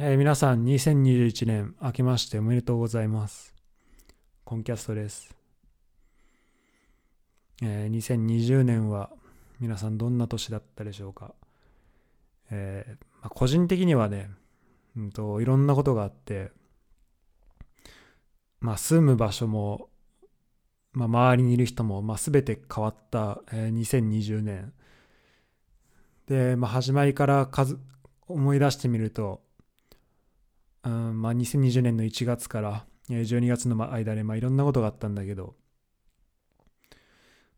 えー、皆さん、2021年明けましておめでとうございます。コンキャストです。えー、2020年は皆さんどんな年だったでしょうか。えーまあ、個人的にはね、うんと、いろんなことがあって、まあ、住む場所も、まあ、周りにいる人も、まあ、全て変わった、えー、2020年。で、まあ、始まりから数思い出してみると、うんまあ、2020年の1月から12月の間で、まあ、いろんなことがあったんだけど、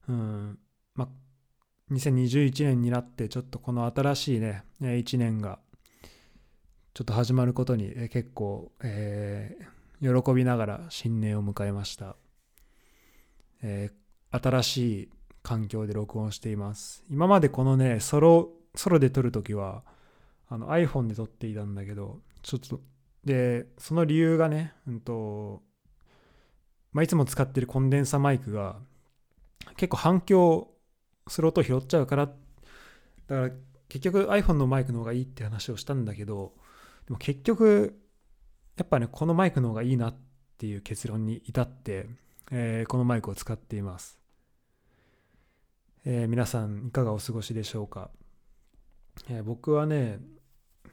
うんまあ、2021年になってちょっとこの新しいね1年がちょっと始まることに結構、えー、喜びながら新年を迎えました、えー、新しい環境で録音しています。今までこのねソロソロで撮るときはあの iPhone で撮っていたんだけどちょっとで、その理由がね、うんとまあ、いつも使ってるコンデンサマイクが結構反響する音拾っちゃうから、だから結局 iPhone のマイクの方がいいって話をしたんだけど、でも結局、やっぱね、このマイクの方がいいなっていう結論に至って、えー、このマイクを使っています。えー、皆さんいかがお過ごしでしょうか、えー、僕はね、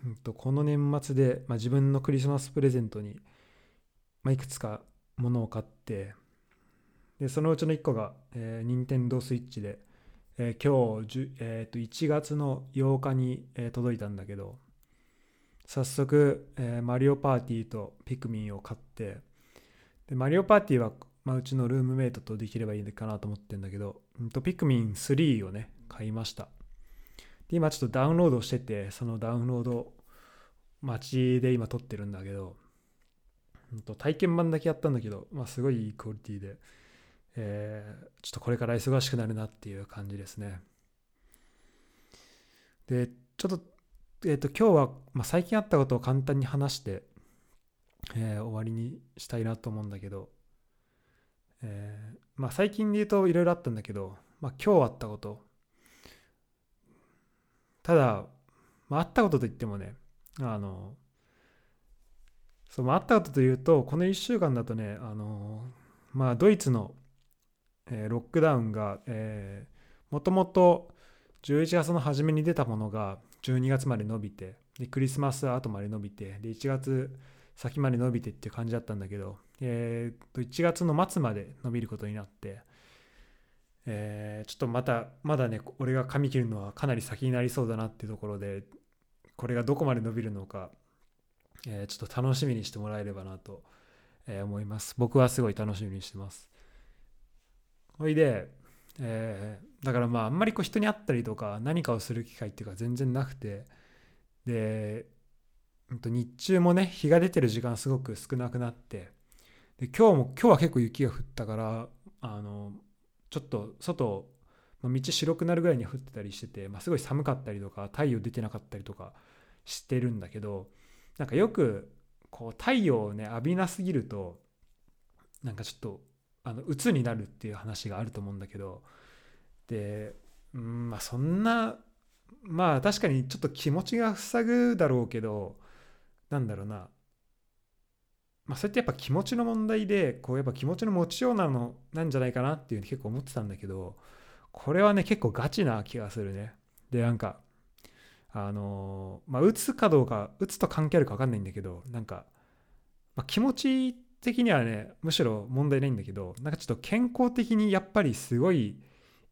うんと、この年末で、まあ、自分のクリスマスプレゼントに、まあ、いくつかものを買ってでそのうちの1個が、えー、任天堂スイッチで、えー、今日、えー、と1月の8日に、えー、届いたんだけど早速、えー、マリオパーティーとピクミンを買ってでマリオパーティーは、まあ、うちのルームメイトとできればいいかなと思ってるんだけど、うん、とピクミン3をね買いました。で今ちょっとダウンロードしててそのダウンロード待ちで今撮ってるんだけど体験版だけやったんだけど、まあ、すごいいいクオリティで、えー、ちょっとこれから忙しくなるなっていう感じですね。でちょっと,、えーと、今日は、まあ、最近あったことを簡単に話して、えー、終わりにしたいなと思うんだけど、えーまあ、最近で言うといろいろあったんだけど、まあ、今日あったことただ、まあ、あったことといってもね、あの、そう、まあ、あったことというと、この1週間だとね、あの、まあ、ドイツの、えー、ロックダウンが、えー、もともと11月の初めに出たものが12月まで伸びて、で、クリスマス後まで伸びて、で、1月先まで伸びてっていう感じだったんだけど、えー、と1月の末まで伸びることになって、えー、ちょっとまたまだね俺が髪切るのはかなり先になりそうだなっていうところでこれがどこまで伸びるのか、えー、ちょっと楽しみにしてもらえればなと、え、思います。僕はすごい楽しみにしてます。ほいで、え、だからまああんまりこう人に会ったりとか何かをする機会っていうか全然なくてで日中もね日が出てる時間すごく少なくなってで今日も今日は結構雪が降ったからあのちょっと外、まあ、道白くなるぐらいに降ってたりしてて、まあ、すごい寒かったりとか太陽出てなかったりとかしてるんだけどなんかよくこう太陽をね浴びなすぎるとなんかちょっとあの鬱になるっていう話があると思うんだけどでうんまあそんなまあ確かにちょっと気持ちが塞ぐだろうけどなんだろうなまあ、それってやっぱ気持ちの問題でこうやっぱ気持ちの持ちようなのなんじゃないかなっていうふうに結構思ってたんだけどこれはね結構ガチな気がするね。でなんかあのまあ打つかどうか打つと関係あるか分かんないんだけどなんか、まあ、気持ち的にはねむしろ問題ないんだけどなんかちょっと健康的にやっぱりすごい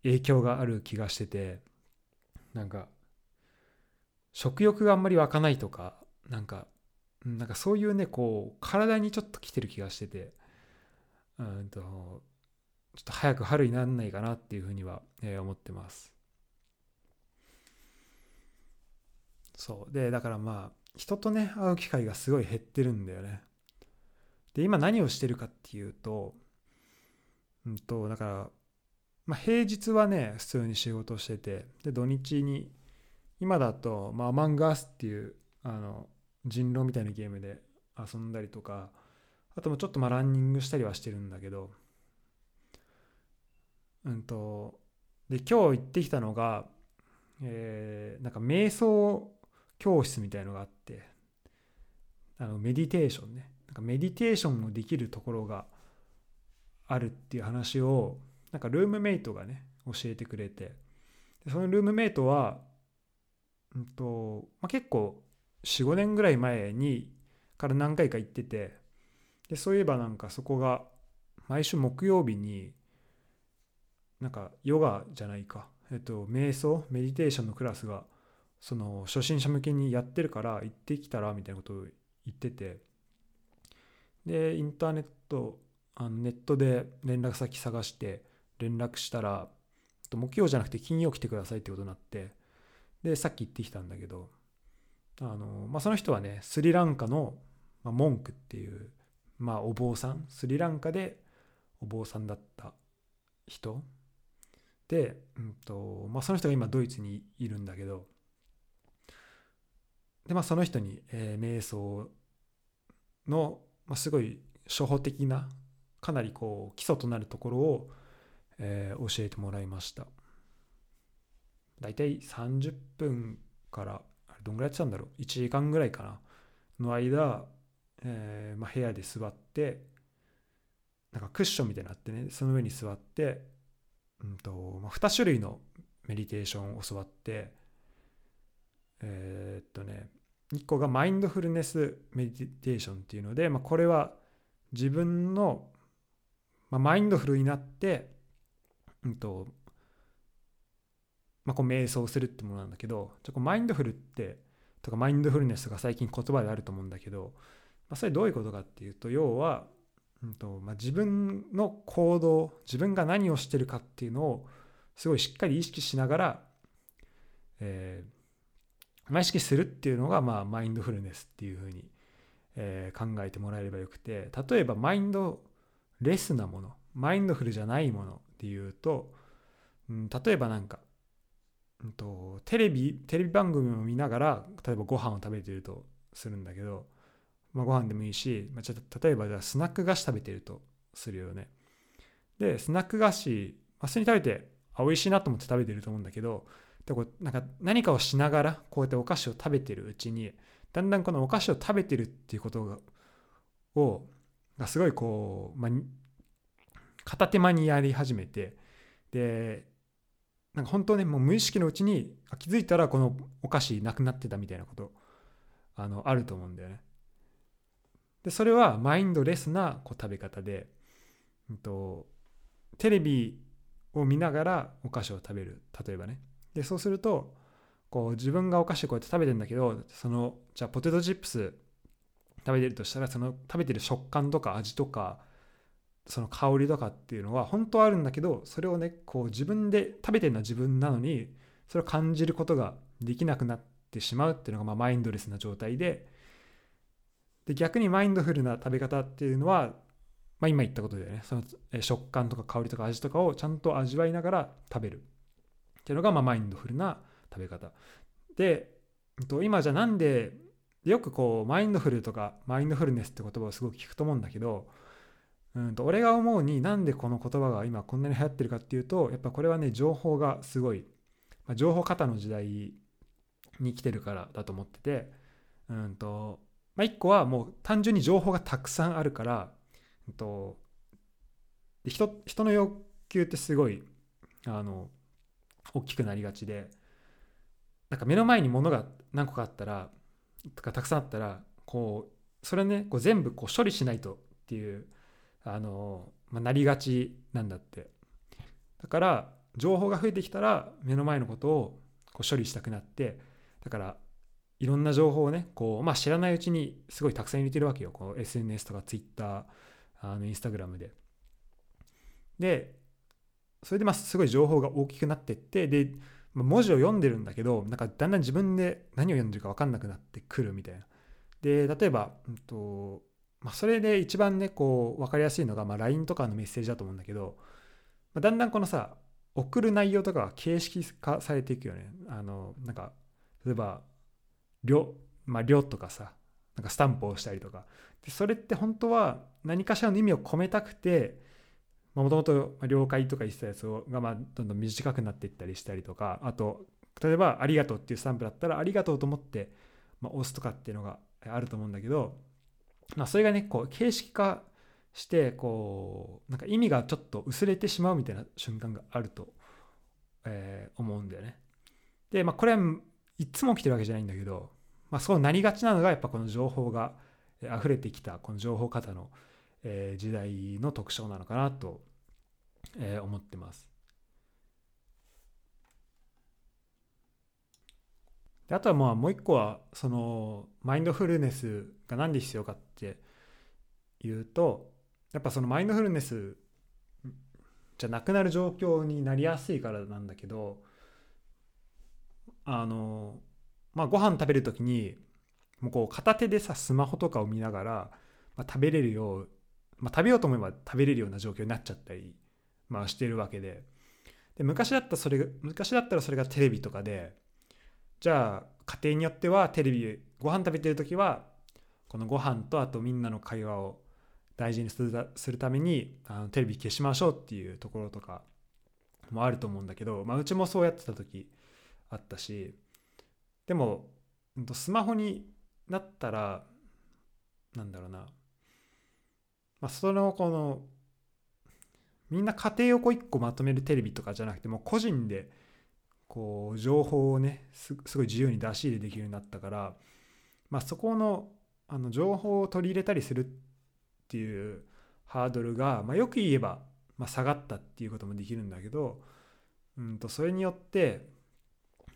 影響がある気がしててなんか食欲があんまり湧かないとかなんかなんかそういうねこう体にちょっと来てる気がしててうんとちょっと早く春にならないかなっていうふうには、えー、思ってます。そう。でだからまあ人とね会う機会がすごい減ってるんだよね。で今何をしてるかっていうとうんとだからまあ平日はね普通に仕事しててで土日に今だと、まあ、アマンガースっていうあの人狼みたいなゲームで遊んだりとかあともちょっとまあランニングしたりはしてるんだけどうんとで今日行ってきたのがえー、なんか瞑想教室みたいのがあってあのメディテーションね。なんかメディテーションもできるところがあるっていう話をなんかルームメイトがね教えてくれて。そのルームメイトは、うんとまあ、結構45年ぐらい前にから何回か行っててでそういえばなんかそこが毎週木曜日になんかヨガじゃないか、えっと、瞑想メディテーションのクラスがその初心者向けにやってるから行ってきたらみたいなことを言っててでインターネットあのネットで連絡先探して連絡したら木曜じゃなくて金曜来てくださいってことになってでさっき行ってきたんだけどあの、まあ、その人はねスリランカの、まあ、モンクっていう、まあ、お坊さんスリランカでお坊さんだった人。で、うんとまあ、その人が今ドイツにいるんだけど。で、まあ、その人に、えー、瞑想の、まあ、すごい初歩的なかなりこう基礎となるところを、えー、教えてもらいました。だいたい30分からどんぐらいやってたんだろう？1時間ぐらいかな。の間、えーまあ、部屋で座ってなんかクッションみたいになってねその上に座って、うんとまあ、2種類のメディテーションを教わってえー、っとね1個がマインドフルネスメディテーションっていうので、まあ、これは自分の、まあ、マインドフルになって、うんとまあ、こう瞑想するってものなんだけどちょこマインドフルってとかマインドフルネスが最近言葉であると思うんだけど、まあ、それどういうことかっていうと要は、うんとまあ、自分の行動自分が何をしてるかっていうのをすごいしっかり意識しながら、えーまあ、意識するっていうのが、まあ、マインドフルネスっていうふうに、えー、考えてもらえればよくて例えばマインドレスなものマインドフルじゃないものっていうと、うん、例えばなんかうんと、テレビテレビ番組を見ながら例えばご飯を食べてるとするんだけど、まあ、ご飯でもいいし、まあ、ちょっと例えばじゃスナック菓子食べてるとするよね。でスナック菓子、まあ、普通に食べてあ美味しいなと思って食べてると思うんだけどでこうなんか何かをしながらこうやってお菓子を食べてるうちにだんだんこのお菓子を食べてるっていうことがをがすごいこう、まあ、片手間にやり始めてでなんか本当ねもう無意識のうちに気づいたらこのお菓子なくなってたみたいなことあのあると思うんだよね。でそれはマインドレスなこう食べ方で、うんと、テレビを見ながらお菓子を食べる例えばね。でそうするとこう自分がお菓子こうやって食べてんだけどそのじゃあポテトチップス食べてるとしたらその食べてる食感とか味とかその香りとかっていうのは本当はあるんだけどそれをねこう自分で食べてるのは自分なのにそれを感じることができなくなってしまうっていうのがまあマインドレスな状態で。で逆にマインドフルな食べ方っていうのは、まあ、今言ったことでね。その食感とか香りとか味とかをちゃんと味わいながら食べる。っていうのがまあマインドフルな食べ方。で今じゃなんでよくこうマインドフルとかマインドフルネスって言葉をすごく聞くと思うんだけどうんと俺が思うになんでこの言葉が今こんなに流行ってるかっていうとやっぱこれはね情報がすごい、まあ、情報過多の時代に来てるからだと思ってて。うんとまあ一個はもう単純に情報がたくさんあるから、うんと、人人の欲求ってすごいあの大きくなりがちで。なんか目の前に物が何個かあったらとかたくさんあったらこうそれねこう全部こう処理しないとっていうあの、まあ、なりがちなんだってだから情報が増えてきたら目の前のことをこう処理したくなってだからいろんな情報をねこう、まあ、知らないうちにすごいたくさん入れてるわけよこう SNS とか Twitter あの Instagram で。でそれでまあすごい情報が大きくなってってで文字を読んでるんだけどなんかだんだん自分で何を読んでるか分かんなくなってくるみたいな。で例えば、うんとまあ、それで一番ねこう分かりやすいのが、ま、LINE とかのメッセージだと思うんだけど、ま、だんだんこのさ送る内容とかが形式化されていくよね。あのなんか例えば「りょ」まあ「りょ」とかさなんかスタンプをしたりとか。でそれって本当は何かしらの意味を込めたくてもともと了解とか言ってたやつがまあどんどん短くなっていったりしたりとか。あと例えば「ありがとう」っていうスタンプだったら「ありがとう」と思って、ま、押すとかっていうのがあると思うんだけど、まあ、それがねこう形式化してこうなんか意味がちょっと薄れてしまうみたいな瞬間があると、えー、思うんだよね。でまあこれはいつも起きてるわけじゃないんだけど、まあ、そうなりがちなのがやっぱこの情報が溢れてきたこの情報型の、えー、時代の特徴なのかなと、えー、思ってます。であとはまあもう一個はそのマインドフルネスが何で必要かっていうとやっぱそのマインドフルネスじゃなくなる状況になりやすいからなんだけどあのまあご飯食べる時にもうこう片手でさスマホとかを見ながら、まあ、食べれるよう、まあ、食べようと思えば食べれるような状況になっちゃったり、まあ、してるわけで。で昔だったそれ昔だったらそれがテレビとかでじゃあ家庭によってはテレビご飯食べてる時はこのご飯とあとみんなの会話を大事にするためにあのテレビ消しましょうっていうところとかもあると思うんだけど、まあ、うちもそうやってた時あったしでもスマホになったらなんだろうな、まあ、そのこのみんな家庭をこう一個まとめるテレビとかじゃなくてもう個人でこう情報をねすごい自由に出し入れできるようになったから、まあ、そこのあの情報を取り入れたりするっていうハードルが、まあ、よく言えば、まあ、下がったっていうこともできるんだけど、うんとそれによって、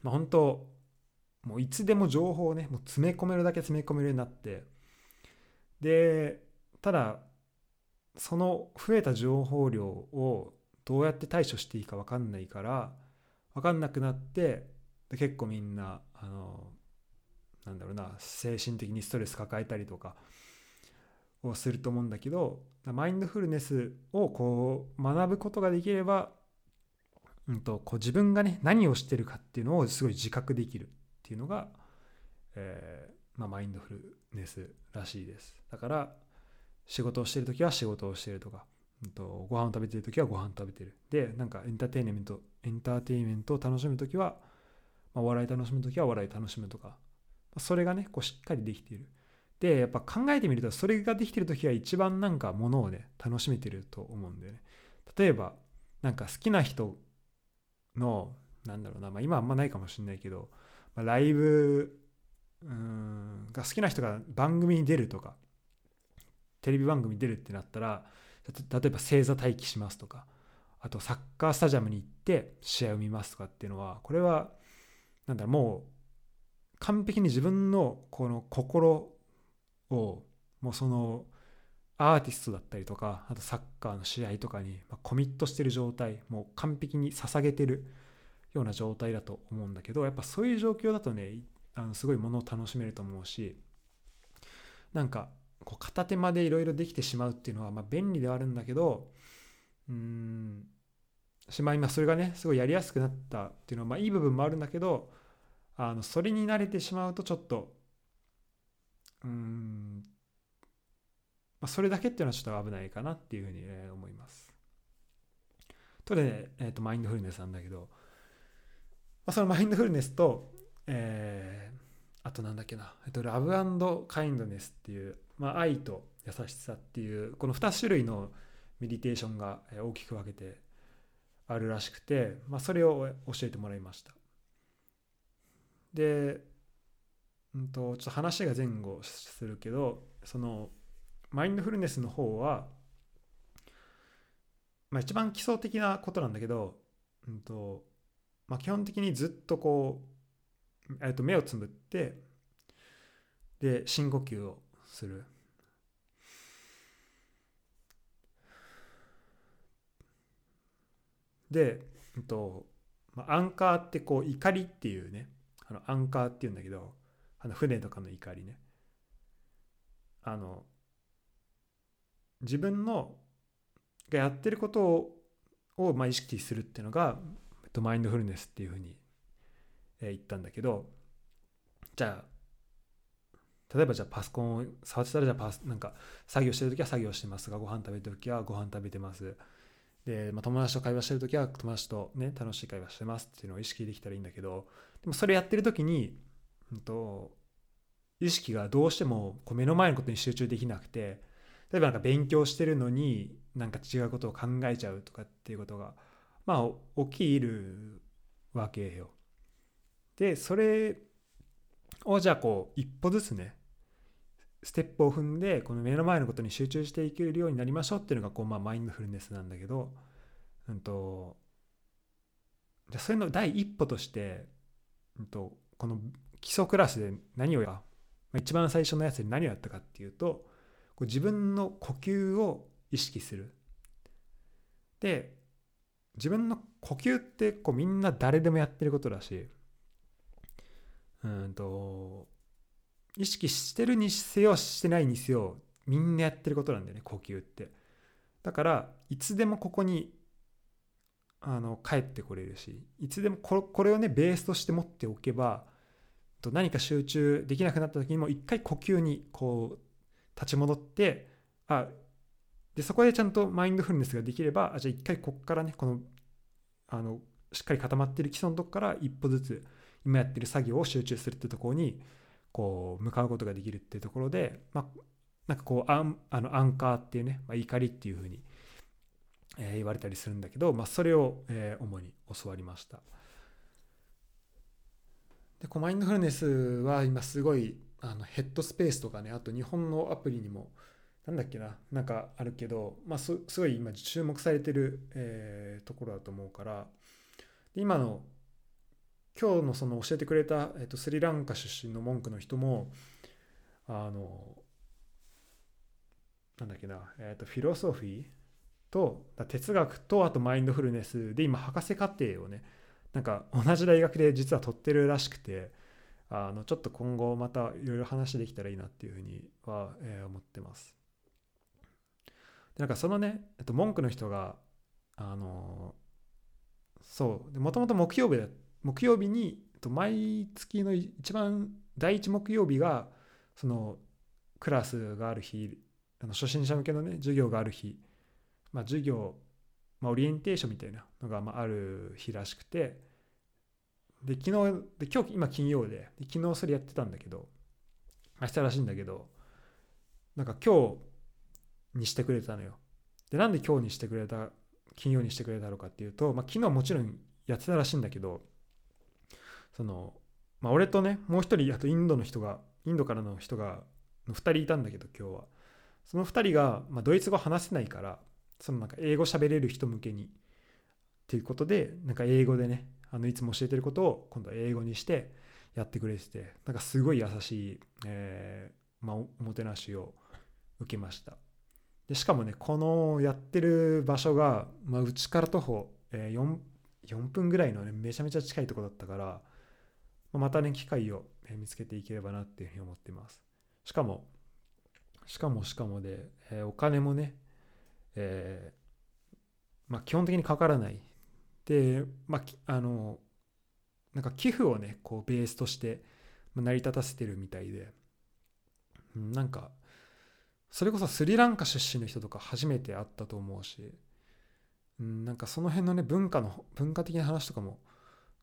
まあ、本当もういつでも情報をねもう詰め込めるだけ詰め込めるようになってでただその増えた情報量をどうやって対処していいか分かんないから分かんなくなってで結構みんなあのなんだろうな精神的にストレス抱えたりとかをすると思うんだけどマインドフルネスをこう学ぶことができれば、うんと、こう自分がね何をしてるかっていうのをすごい自覚できるっていうのが、えー、まあ、マインドフルネスらしいです。だから仕事をしてる時は仕事をしてるとか、うんと、ご飯を食べてる時はご飯食べてる。でなんかエンターテインメントエンターテインメントを楽しむ時は、まあ、お笑い楽しむ時はお笑い楽しむとかそれがねこうしっかりできている。でやっぱ考えてみるとそれができてる時は一番なんかものをね楽しめてると思うんだよね。例えばなんか好きな人のなんだろうな、まあ、今あんまないかもしれないけど、まあ、ライブうんが好きな人が番組に出るとかテレビ番組に出るってなったら例えば星座待機しますとかあとサッカースタジアムに行って試合を見ますとかっていうのはこれはなんだろうもう完璧に自分のこの心をもうそのアーティストだったりとかあとサッカーの試合とかにコミットしてる状態もう完璧に捧げてるような状態だと思うんだけどやっぱそういう状況だとねあのすごいものを楽しめると思うしなんかこう片手間でいろいろできてしまうっていうのはま便利ではあるんだけどうーんしまあ今それがねすごいやりやすくなったっていうのはまあいい部分もあるんだけどあのそれに慣れてしまうとちょっとうん、まあ、それだけっていうのはちょっと危ないかなっていうふうに、え思います。とで、えー、とマインドフルネスなんだけど、まあ、そのマインドフルネスと、えー、あとなんだっけな、えっと、ラブカインドネスっていう、まあ、愛と優しさっていうこの2種類のメディテーションが大きく分けてあるらしくて、まあ、それを教えてもらいました。で、うんと、ちょっと話が前後するけどそのマインドフルネスの方は、まあ、一番基礎的なことなんだけど、うんとまあ、基本的にずっとこう、えっと、目をつぶってで深呼吸をする。で、うんとまあ、アンカーってこう怒りっていうねあのアンカーっていうんだけどあの船とかの怒りね。あの自分のがやってることををまあ意識するっていうのがえっとマインドフルネスっていうふうに言ったんだけどじゃあ例えばじゃあパソコンを触ってたらじゃあパスなんか作業してる時は作業してますがご飯食べてる時はご飯食べてます。で、まあ、友達と会話してる時は友達とね楽しい会話してますっていうのを意識できたらいいんだけどでもそれやってる時にうんと意識がどうしてもこう目の前のことに集中できなくて例えばなんか勉強してるのになんか違うことを考えちゃうとかっていうことがまあ起きるわけよ。でそれをじゃあこう一歩ずつねステップを踏んでこの目の前のことに集中していけるようになりましょうっていうのがこうまあマインドフルネスなんだけど、うんと、じゃそれの第一歩として、うんと、この基礎クラスで何をや、一番最初のやつで何をやったかっていうとこう自分の呼吸を意識する。で自分の呼吸ってこうみんな誰でもやってることだしうんと意識してるにせよしてないにせよみんなやってることなんだよね呼吸って。だからいつでもここにあの帰ってこれるしいつでもこれをねベースとして持っておけばと何か集中できなくなった時にも一回呼吸にこう立ち戻ってあでそこでちゃんとマインドフルネスができればあじゃあ一回こっからねこのあのしっかり固まってる基礎のとこから一歩ずつ今やってる作業を集中するってところにこう向かうことができるっていうところで、まあ、なんかこうアンあのアンカーっていうね、まあ、怒りっていうふうに、えー、言われたりするんだけど、まあ、それを、えー、主に教わりました。でこうマインドフルネスは今すごいあのヘッドスペースとかねあと日本のアプリにもなんだっけななんかあるけど、まあ、すごい今注目されてる、えー、ところだと思うから今の今日のその教えてくれた、えっと、スリランカ出身の文句の人もあのなんだっけな、えっと、フィロソフィーと哲学とあとマインドフルネスで今博士課程をねなんか同じ大学で実は取ってるらしくてあのちょっと今後またいろいろ話できたらいいなっていうふうには、えー、思ってます。でなんかそのね、えっと、文句の人があのそうもともと木曜日だった木曜日に毎月の一番第一木曜日がそのクラスがある日あの初心者向けのね授業がある日、まあ、授業、まあ、オリエンテーションみたいなのがまあある日らしくて。で昨日で今日今金曜で。で昨日それやってたんだけど。明日らしいんだけど。なんか今日にしてくれたのよ。でなんで今日にしてくれた金曜にしてくれたのかっていうと、まあ、昨日もちろんやってたらしいんだけど。その、まあ、俺とねもう一人あとインドの人がインドからの人が2人いたんだけど今日は。その2人が、まあ、ドイツ語話せないからそのなんか英語喋れる人向けに。っていうことでなんか英語でねあのいつも教えてることを今度は英語にしてやってくれててなんかすごい優しい、えーまあ、おもてなしを受けました。でしかもねこのやってる場所がうち、まあ、から徒歩、えー、4, 4分ぐらいのねめちゃめちゃ近いとこだったからまたね、機会を見つけていければなっていうふうに思っています。しかも、しかもしかもで、えー、お金もね、えー、まあ、基本的にかからない。で、まあ、あの、なんか寄付をね、こうベースとして成り立たせてるみたいで、なんか、それこそスリランカ出身の人とか初めて会ったと思うし、うん、なんかその辺のね、文化の、文化的な話とかも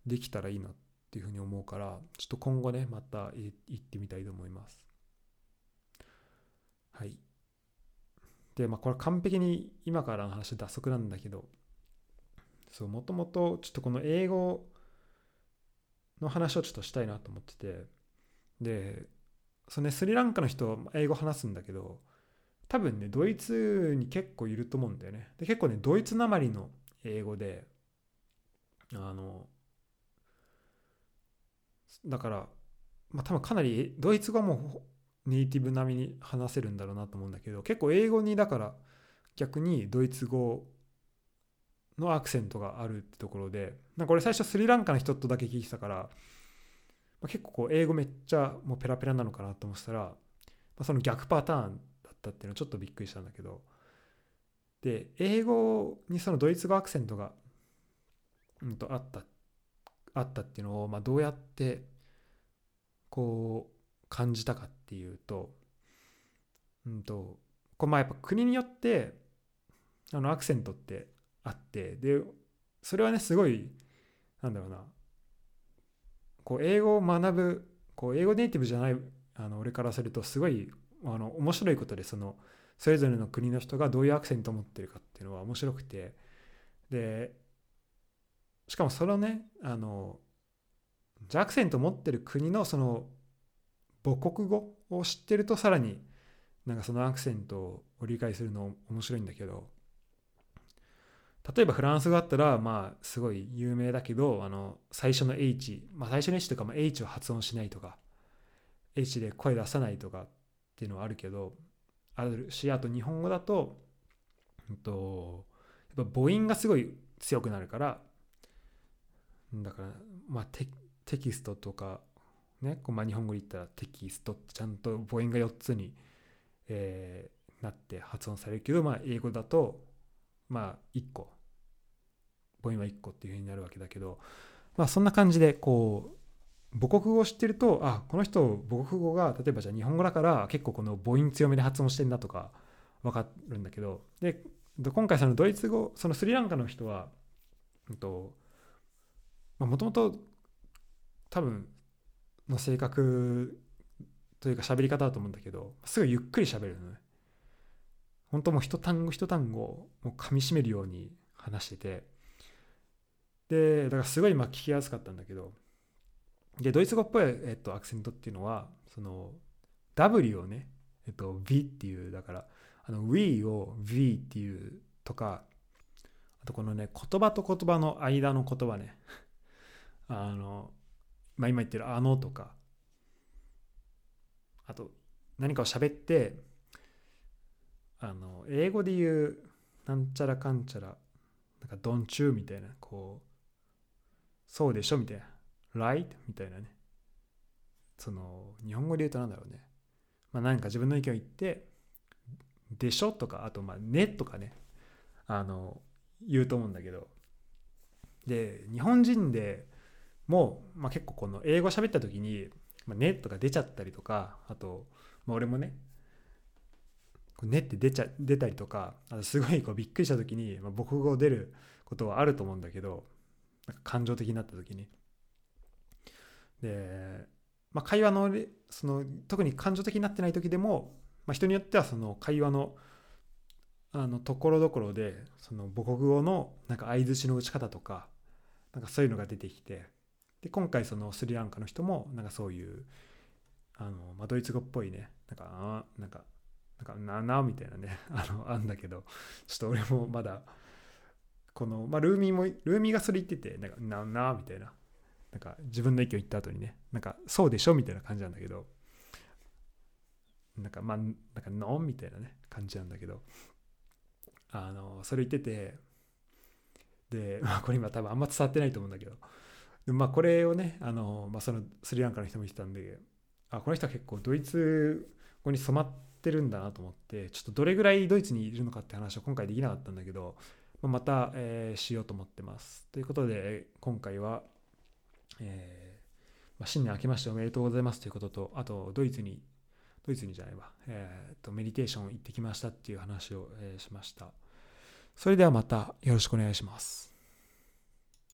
できたらいいなってっていうふうに思うからちょっと今後ねまた行ってみたいと思います。はい。でまあこれ完璧に今からの話は脱足なんだけどそうもともとちょっとこの英語の話をちょっとしたいなと思っててでそのねスリランカの人英語話すんだけど多分ねドイツに結構いると思うんだよね。で結構ねドイツなまりの英語であのだから、まあ、多分かなりドイツ語もネイティブ並みに話せるんだろうなと思うんだけど結構英語にだから逆にドイツ語のアクセントがあるってところでなんか俺最初スリランカの人とだけ聞いてたから、まあ、結構こう英語めっちゃもうペラペラなのかなと思ってたら、まあ、その逆パターンだったっていうのはちょっとびっくりしたんだけどで英語にそのドイツ語アクセントが、うん、とあったあったっていうのを、まあ、どうやってこう感じたかっていうと,、うんとこうまあやっぱ国によってあのアクセントってあってでそれはねすごいなんだろうなこう英語を学ぶこう英語ネイティブじゃないあの俺からするとすごいあの面白いことでそのそれぞれの国の人がどういうアクセントを持ってるかっていうのは面白くてでしかもそのねあのじゃアクセント持ってる国のその母国語を知ってるとさらになんかそのアクセントを理解するの面白いんだけど例えばフランス語だったらまあすごい有名だけどあの最初の H、まあ、最初の H とかも H を発音しないとか H で声出さないとかっていうのはあるけどあるしあと日本語だと,、えっとやっぱ母音がすごい強くなるからだからまあテキストとかねこうまあ日本語で言ったらテキストってちゃんと母音が4つに、えー、なって発音されるけど、まあ、英語だとまあ1個。母音は1個っていうふうになるわけだけどまあそんな感じでこう母国語を知ってるとあこの人母国語が例えばじゃあ日本語だから結構この母音強めで発音してんだとか分かるんだけどで今回そのドイツ語そのスリランカの人はもともと多分の性格というか喋り方だと思うんだけどすごいゆっくり喋るのね。本当もう一単語一単語をもう噛みしめるように話してて。でだからすごいまあ聞きやすかったんだけどで、ドイツ語っぽい、えっと、アクセントっていうのは、その、W をね、えっと、V っていう、だから、あの、We を V っていうとか、あとこのね、言葉と言葉の間の言葉ね、あの、まあ、今言ってるあのとか、あと、何かを喋って、あの、英語で言う、なんちゃらかんちゃら、なんか、ドンチューみたいな、こう、そうでしょみたいな。right? みたいなね。その、日本語で言うとなんだろうね。まあ何か自分の意見を言って、でしょ？とか、あと、まあ、ね？とかね、あの、言うと思うんだけど。で、日本人でも、まあ結構この英語喋った時に、まあ、ねとか出ちゃったりとか、あと、まあ俺もね、ねって出ちゃ出たりとか、あとすごいこうびっくりした時に、まあ、母国語出ることはあると思うんだけど、なんか感情的になった時に。で、まあ、会話のその特に感情的になってない時でも、まあ、人によってはその会話のあのところどころでその母国語のなんか相づちの打ち方とかなんかそういうのが出てきてで今回そのスリランカの人もなんかそういうあの、まあ、ドイツ語っぽいねなんかあなんかなんかななみたいなね あのあんだけどちょっと俺もまだこの、まあ、ルーミーもルーミーがそれ言っててなんかななみたいな。なんか自分の意見を言った後にね、なんかそうでしょみたいな感じなんだけど、なんかまあ、なんかノンみたいなね、感じなんだけど、あの、それ言ってて、で、まあこれ今多分あんま伝わってないと思うんだけど、まあこれをね、あの、まあそのスリランカの人も言ってたんで、あ、この人は結構ドイツ語に染まってるんだなと思って、ちょっとどれぐらいドイツにいるのかって話を今回できなかったんだけど、また、えー、しようと思ってます。ということで、今回は、えー、まあ、新年明けましておめでとうございますということと、あと、ドイツに、ドイツにじゃないわ、えー、と、メディテーション行ってきましたっていう話を、えー、しました。それではまたよろしくお願いします。